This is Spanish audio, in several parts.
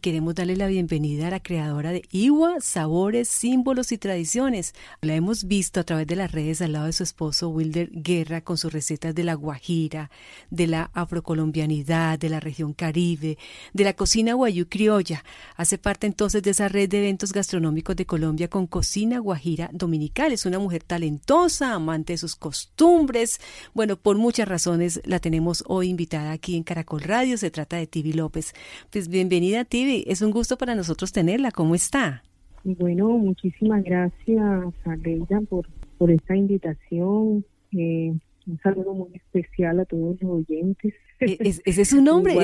Queremos darle la bienvenida a la creadora de Iwa, Sabores, Símbolos y Tradiciones. La hemos visto a través de las redes al lado de su esposo Wilder Guerra con sus recetas de la Guajira, de la afrocolombianidad, de la región Caribe, de la cocina guayú criolla. Hace parte entonces de esa red de eventos gastronómicos de Colombia con Cocina Guajira Dominical. Es una mujer talentosa, amante de sus costumbres. Bueno, por muchas razones la tenemos hoy invitada aquí en Caracol Radio. Se trata de Tibi López. Pues bienvenida, Tibi es un gusto para nosotros tenerla. ¿Cómo está? Bueno, muchísimas gracias a Leila por, por esta invitación. Eh, un saludo muy especial a todos los oyentes. E, ¿Ese es su nombre?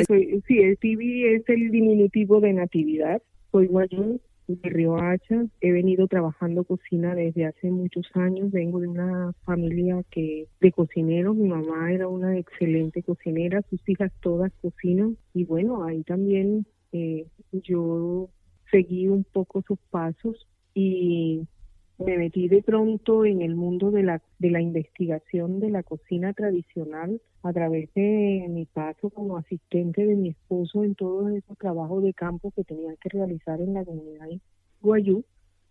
sí, el TV es el diminutivo de natividad. Soy Guayú de Río Hacha. He venido trabajando cocina desde hace muchos años. Vengo de una familia que de cocineros. Mi mamá era una excelente cocinera. Sus hijas todas cocinan. Y bueno, ahí también eh, yo seguí un poco sus pasos y me metí de pronto en el mundo de la, de la investigación de la cocina tradicional a través de mi paso como asistente de mi esposo en todos esos trabajos de campo que tenía que realizar en la comunidad de Guayú.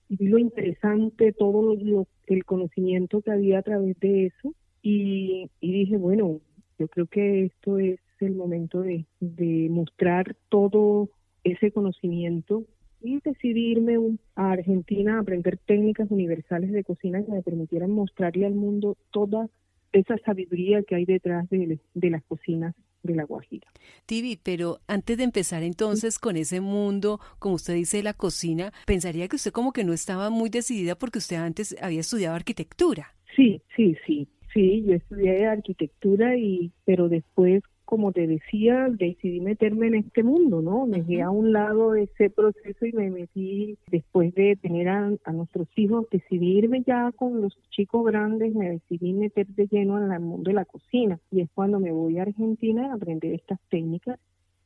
Y vi lo interesante, todo lo, el conocimiento que había a través de eso. Y, y dije, bueno, yo creo que esto es el momento de, de mostrar todo ese conocimiento y decidirme a Argentina a aprender técnicas universales de cocina que me permitieran mostrarle al mundo toda esa sabiduría que hay detrás de, de las cocinas de la Guajira. Tibi, pero antes de empezar entonces con ese mundo, como usted dice, de la cocina, pensaría que usted como que no estaba muy decidida porque usted antes había estudiado arquitectura. Sí, sí, sí. Sí, yo estudié arquitectura y pero después como te decía, decidí meterme en este mundo, ¿no? Me dejé a un lado ese proceso y me metí, después de tener a, nuestros hijos, decidí irme ya con los chicos grandes, me decidí meter de lleno en el mundo de la cocina. Y es cuando me voy a Argentina a aprender estas técnicas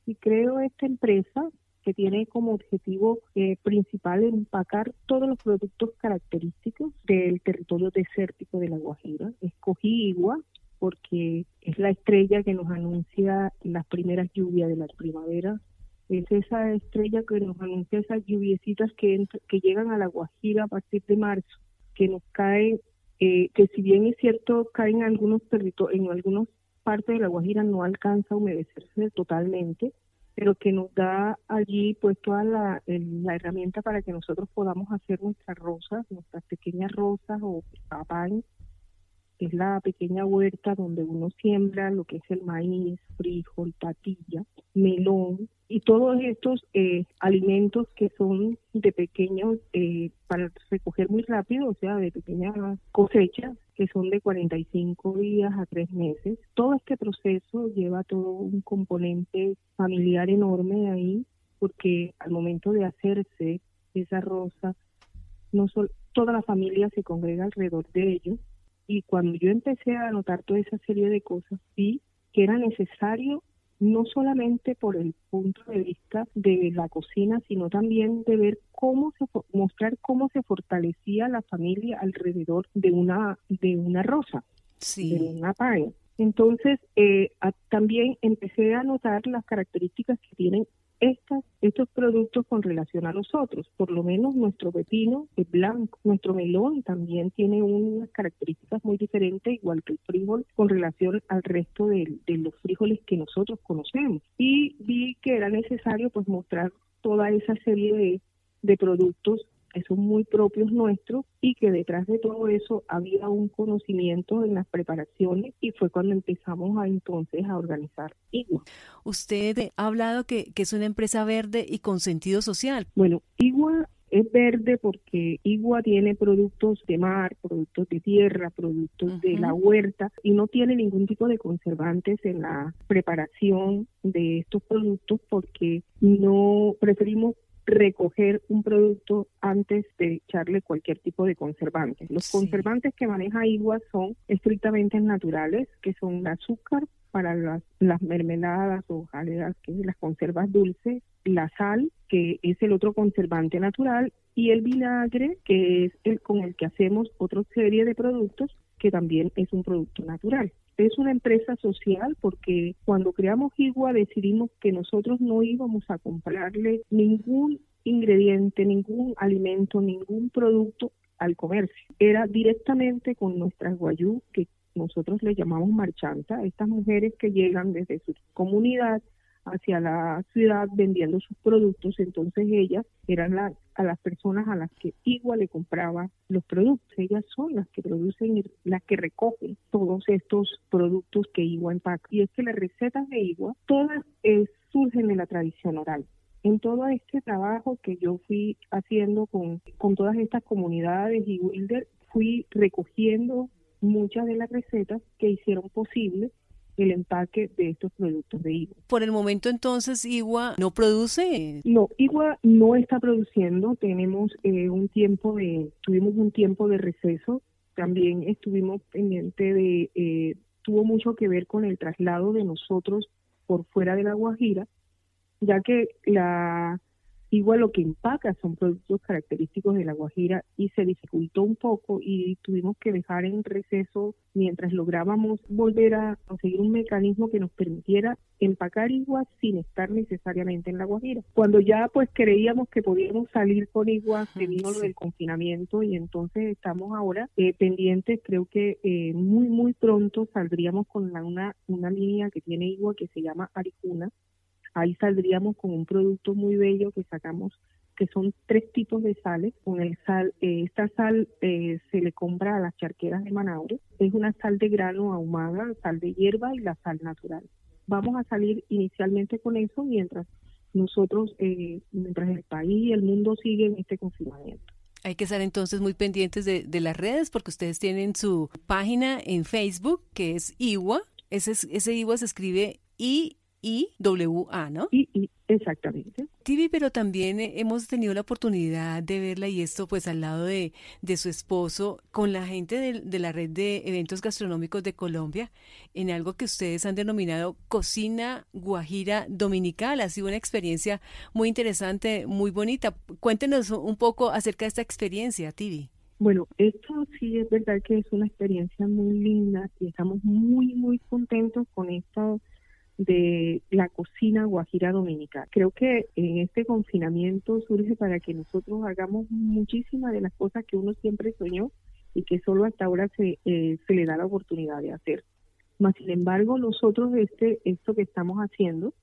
y creo esta empresa que tiene como objetivo eh, principal empacar todos los productos característicos del territorio desértico de La Guajira. Escogí Igua, porque es la estrella que nos anuncia las primeras lluvias de la primavera. Es esa estrella que nos anuncia esas lluviecitas que, que llegan a la Guajira a partir de marzo, que nos caen, eh, que si bien es cierto, caen en algunos territorios, en algunas partes de la Guajira no alcanza a humedecerse totalmente, pero que nos da allí pues toda la, la herramienta para que nosotros podamos hacer nuestras rosas, nuestras pequeñas rosas o es la pequeña huerta donde uno siembra lo que es el maíz, frijol, patilla, melón y todos estos eh, alimentos que son de pequeños, eh, para recoger muy rápido, o sea, de pequeñas cosechas, que son de 45 días a 3 meses. Todo este proceso lleva todo un componente familiar enorme ahí, porque al momento de hacerse esa rosa, no solo, toda la familia se congrega alrededor de ello y cuando yo empecé a anotar toda esa serie de cosas, vi que era necesario no solamente por el punto de vista de la cocina, sino también de ver cómo se mostrar cómo se fortalecía la familia alrededor de una de una rosa, de una paella. Entonces, eh, también empecé a notar las características que tienen estas, estos productos con relación a nosotros. Por lo menos nuestro pepino es blanco. Nuestro melón también tiene unas características muy diferentes, igual que el frijol, con relación al resto de, los frijoles que nosotros conocemos. Y vi que era necesario pues mostrar toda esa serie de productos que son muy propios nuestros y que detrás de todo eso había un conocimiento en las preparaciones y fue cuando empezamos a entonces a organizar Igua. Usted ha hablado que, que es una empresa verde y con sentido social. Bueno, Igua es verde porque Igua tiene productos de mar, productos de tierra, productos de la huerta y no tiene ningún tipo de conservantes en la preparación de estos productos porque no preferimos recoger un producto antes de echarle cualquier tipo de conservante. Los conservantes que maneja Igua son estrictamente naturales, que son el azúcar para las, mermeladas o jaleas, que es las conservas dulces, la sal, que es el otro conservante natural, y el vinagre, que es el con el que hacemos otra serie de productos, que también es un producto natural. es una empresa social porque cuando creamos Igua decidimos que nosotros no íbamos a comprarle ningún ingrediente, ningún alimento, ningún producto al comercio. Era directamente con nuestras guayú, que nosotros le llamamos marchanta, estas mujeres que llegan desde su comunidad hacia la ciudad vendiendo sus productos, entonces ellas eran a las personas a las que igual le compraba los productos. Ellas son las que producen, las que recogen todos estos productos que Igua empaca. Y es que las recetas de Igua, todas surgen de la tradición oral. En todo este trabajo que yo fui haciendo con, con todas estas comunidades y Wilder, fui recogiendo muchas de las recetas que hicieron posible el empaque de estos productos de Igua. Por el momento entonces Igua no produce. No, Igua no está produciendo. Tenemos eh, un tiempo de, tuvimos un tiempo de receso. También estuvimos pendiente de, eh, tuvo mucho que ver con el traslado de nosotros por fuera de la Guajira, ya que la Igual lo que empaca son productos característicos de la Guajira y se dificultó un poco y tuvimos que dejar en receso mientras lográbamos volver a conseguir un mecanismo que nos permitiera empacar igual sin estar necesariamente en la Guajira. Cuando ya pues creíamos que podíamos salir con igual, se vino lo del confinamiento y entonces estamos ahora eh, pendientes, creo que eh, muy muy pronto saldríamos con una, una línea que tiene igual que se llama Aricuna, Ahí saldríamos con un producto muy bello que sacamos que son tres tipos de sales. Con el sal, eh, esta sal eh, se le compra a las charqueras de Manaure. Es una sal de grano ahumada, sal de hierba y la sal natural. Vamos a salir inicialmente con eso mientras nosotros, eh, mientras el país y el mundo siguen este confinamiento. Hay que estar entonces muy pendientes de, de, las redes porque ustedes tienen su página en Facebook que es IWA. Ese, ese IWA se escribe I I-W-A, ¿no? I, exactamente. Tibi, pero también eh, hemos tenido la oportunidad de verla y esto pues al lado de, de su esposo con la gente de, de, la red de eventos gastronómicos de Colombia en algo que ustedes han denominado Cocina Guajira Dominical. Ha sido una experiencia muy interesante, muy bonita. Cuéntenos un poco acerca de esta experiencia, Tibi. Bueno, esto sí es verdad que es una experiencia muy linda y estamos muy, muy contentos con esto de la cocina guajira dominicana. Creo que en este confinamiento surge para que nosotros hagamos muchísimas de las cosas que uno siempre soñó y que solo hasta ahora se, eh, se le da la oportunidad de hacer. Mas, sin embargo, nosotros este, esto que estamos haciendo,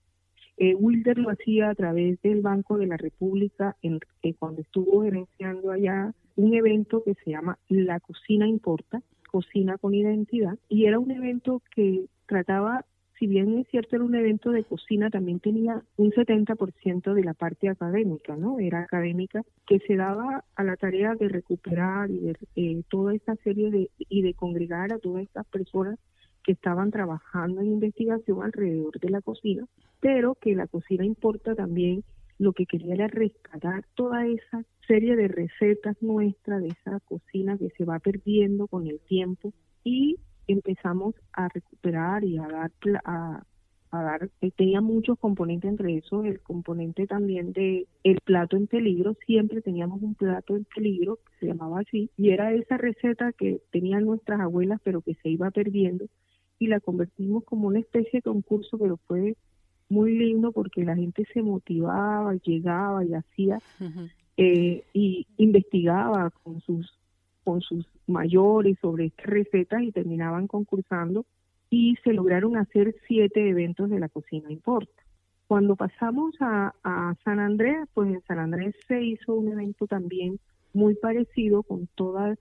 eh, Wilder lo hacía a través del Banco de la República en, eh, cuando estuvo gerenciando allá un evento que se llama La Cocina Importa, Cocina con Identidad, y era un evento que trataba si bien es cierto era un evento de cocina, también tenía un 70% de la parte académica, ¿no? Era académica, que se daba a la tarea de recuperar y de eh, toda esta serie de, y de congregar a todas estas personas que estaban trabajando en investigación alrededor de la cocina, pero que la cocina importa también lo que quería era rescatar toda esa serie de recetas nuestras de esa cocina que se va perdiendo con el tiempo y empezamos a recuperar y a dar a, a dar eh, tenía muchos componentes entre eso el componente también de el plato en peligro siempre teníamos un plato en peligro que se llamaba así y era esa receta que tenían nuestras abuelas pero que se iba perdiendo y la convertimos como una especie de concurso pero fue muy lindo porque la gente se motivaba llegaba y hacía eh, y investigaba con sus con sus mayores sobre recetas y terminaban concursando y se lograron hacer siete eventos de la cocina importa. Cuando pasamos a, San Andrés, pues en San Andrés se hizo un evento también muy parecido con todos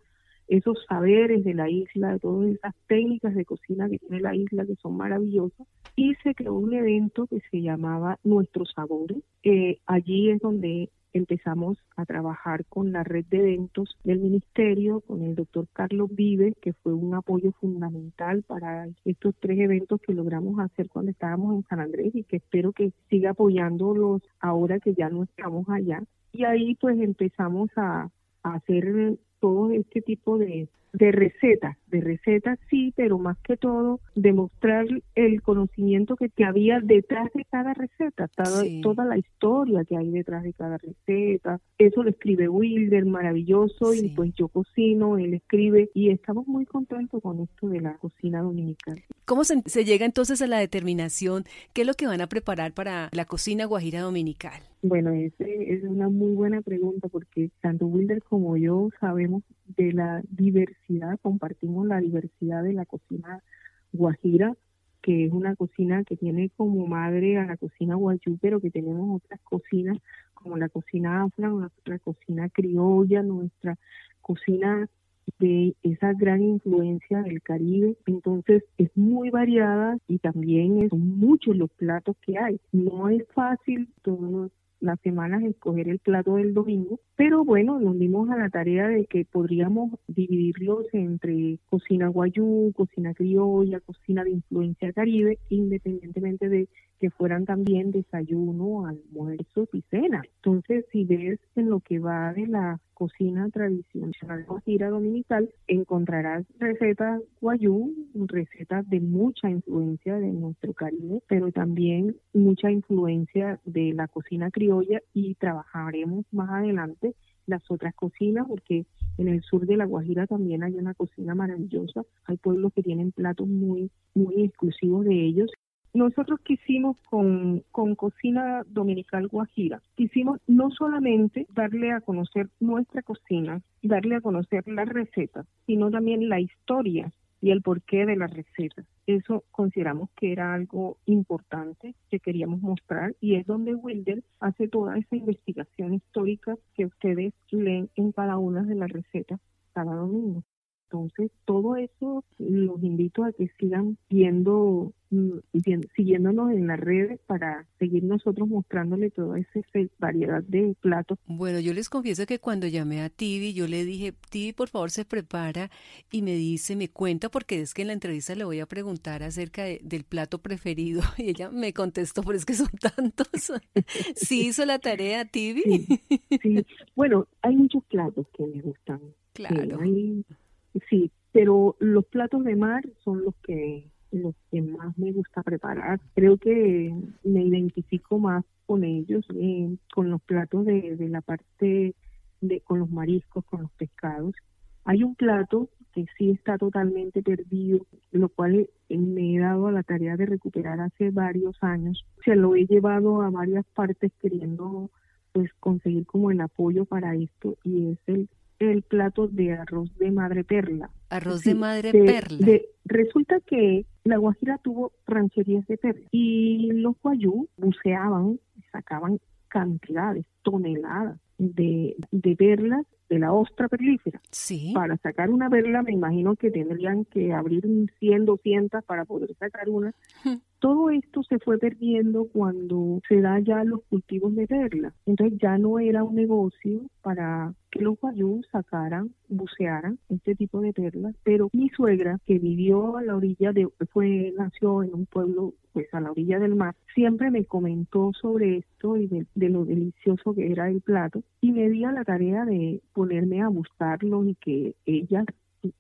esos saberes de la isla, de todas esas técnicas de cocina que tiene la isla que son maravillosas y se creó un evento que se llamaba Nuestros Sabores. Eh, allí es donde empezamos a trabajar con la red de eventos del ministerio, con el doctor Carlos Vives, que fue un apoyo fundamental para estos tres eventos que logramos hacer cuando estábamos en San Andrés y que espero que siga apoyándolos ahora que ya no estamos allá. Y ahí pues empezamos a, hacer todo este tipo de, de recetas, de recetas sí, pero más que todo demostrar el conocimiento que, que había detrás de cada receta, toda, toda la historia que hay detrás de cada receta. Eso lo escribe Wilder, maravilloso, y pues yo cocino, él escribe, y estamos muy contentos con esto de la cocina dominical. ¿Cómo se, se llega entonces a la determinación? ¿Qué es lo que van a preparar para la cocina guajira dominical? Bueno, esa es una muy buena pregunta porque tanto Wilder como yo sabemos de la diversidad, compartimos la diversidad de la cocina guajira, que es una cocina que tiene como madre a la cocina guayú, pero que tenemos otras cocinas como la cocina afra, nuestra cocina criolla, nuestra cocina de esa gran influencia del Caribe. Entonces es muy variada y también son muchos los platos que hay. No es fácil todos las semanas escoger el plato del domingo, pero bueno, nos dimos a la tarea de que podríamos dividirlos entre cocina guayú, cocina criolla, cocina de influencia caribe, independientemente de que fueran también desayuno, almuerzo y cena. Entonces, si ves en lo que va de la cocina tradicional guajira dominical, encontrarás recetas guayú, recetas de mucha influencia de nuestro Caribe, pero también mucha influencia de la cocina criolla y trabajaremos más adelante las otras cocinas porque en el sur de la Guajira también hay una cocina maravillosa, hay pueblos que tienen platos muy muy exclusivos de ellos nosotros quisimos con, Cocina Dominical Guajira, quisimos no solamente darle a conocer nuestra cocina, darle a conocer las recetas, sino también la historia y el porqué de las recetas. Eso consideramos que era algo importante que queríamos mostrar y es donde Wilder hace toda esa investigación histórica que ustedes leen en cada una de las recetas cada domingo. Entonces, todo eso los invito a que sigan viendo, mm, siguiéndonos en las redes para seguir nosotros mostrándole toda esa variedad de platos. Bueno, yo les confieso que cuando llamé a Tibi, yo le dije, Tibi, por favor, se prepara y me dice, me cuenta, porque es que en la entrevista le voy a preguntar acerca del plato preferido y ella me contestó, pero es que son tantos. ¿Sí hizo la tarea, Tibi? Sí, bueno, hay muchos platos que me gustan. Claro. Sí, pero los platos de mar son los que los que más me gusta preparar. Creo que me identifico más con ellos, eh, con los platos de, de la parte de con los mariscos, con los pescados. Hay un plato que sí está totalmente perdido, lo cual me he dado a la tarea de recuperar hace varios años. Se lo he llevado a varias partes queriendo pues conseguir como el apoyo para esto y es el el plato de arroz de madre perla. Arroz de madre perla. resulta que la Guajira tuvo rancherías de perla y los guayú buceaban, sacaban cantidades, toneladas de, de perlas de la ostra perlífera. Sí. Para sacar una perla me imagino que tendrían que abrir 100, 200 para poder sacar una. Todo esto se fue perdiendo cuando se da ya los cultivos de perla. Entonces ya no era un negocio para que los guayú sacaran, bucearan este tipo de perlas, pero mi suegra que vivió a la orilla de, fue, nació en un pueblo pues a la orilla del mar, siempre me comentó sobre esto y de, de lo delicioso que era el plato y me di a la tarea de ponerme a buscarlo y que ella,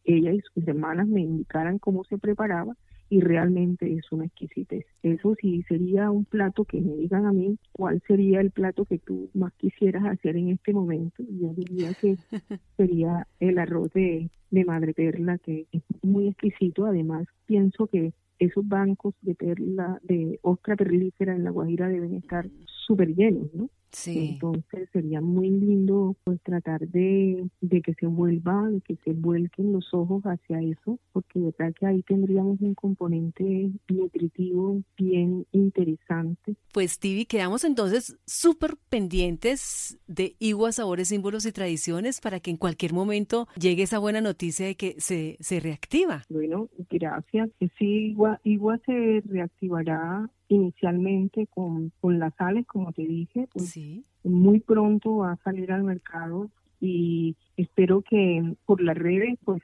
ella y sus hermanas me indicaran cómo se preparaba y realmente es una exquisitez. Eso sí sería un plato que me digan a mí cuál sería el plato que tú más quisieras hacer en este momento. Yo diría que sería el arroz de, de madre perla, que es muy exquisito. Además, pienso que esos bancos de perla, de ostra perlífera en la Guajira deben estar súper llenos, ¿no? Entonces sería muy lindo pues tratar de, de que se vuelva, de que se vuelquen los ojos hacia eso, porque de verdad que ahí tendríamos un componente nutritivo bien interesante. Pues Tibi, quedamos entonces súper pendientes de Igua Sabores, Símbolos y Tradiciones para que en cualquier momento llegue esa buena noticia de que se, se reactiva. Bueno, gracias. Sí, Igua, Igua se reactivará inicialmente con, con las sales, como te dije, pues muy pronto va a salir al mercado y espero que por las redes pues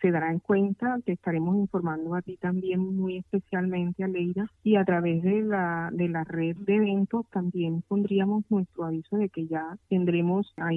se dará en cuenta, te estaremos informando a ti también muy especialmente, a Leida, y a través de la, de la red de eventos también pondríamos nuestro aviso de que ya tendremos a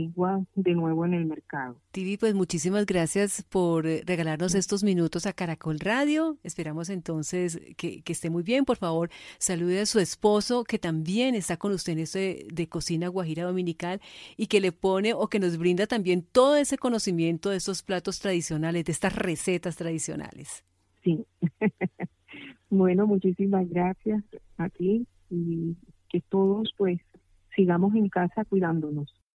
de nuevo en el mercado. Tibi, pues muchísimas gracias por eh, regalarnos estos minutos a Caracol Radio. Esperamos entonces que, esté muy bien. Por favor, salude a su esposo que también está con usted en esto de cocina guajira dominical y que le pone o que nos brinda también todo ese conocimiento de estos platos tradicionales, de estas recetas tradicionales. Sí. bueno, muchísimas gracias a ti y que todos pues sigamos en casa cuidándonos.